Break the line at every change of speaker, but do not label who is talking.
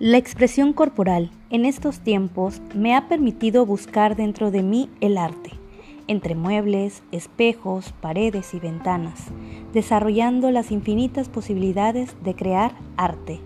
La expresión corporal en estos tiempos me ha permitido buscar dentro de mí el arte, entre muebles, espejos, paredes y ventanas, desarrollando las infinitas posibilidades de crear arte.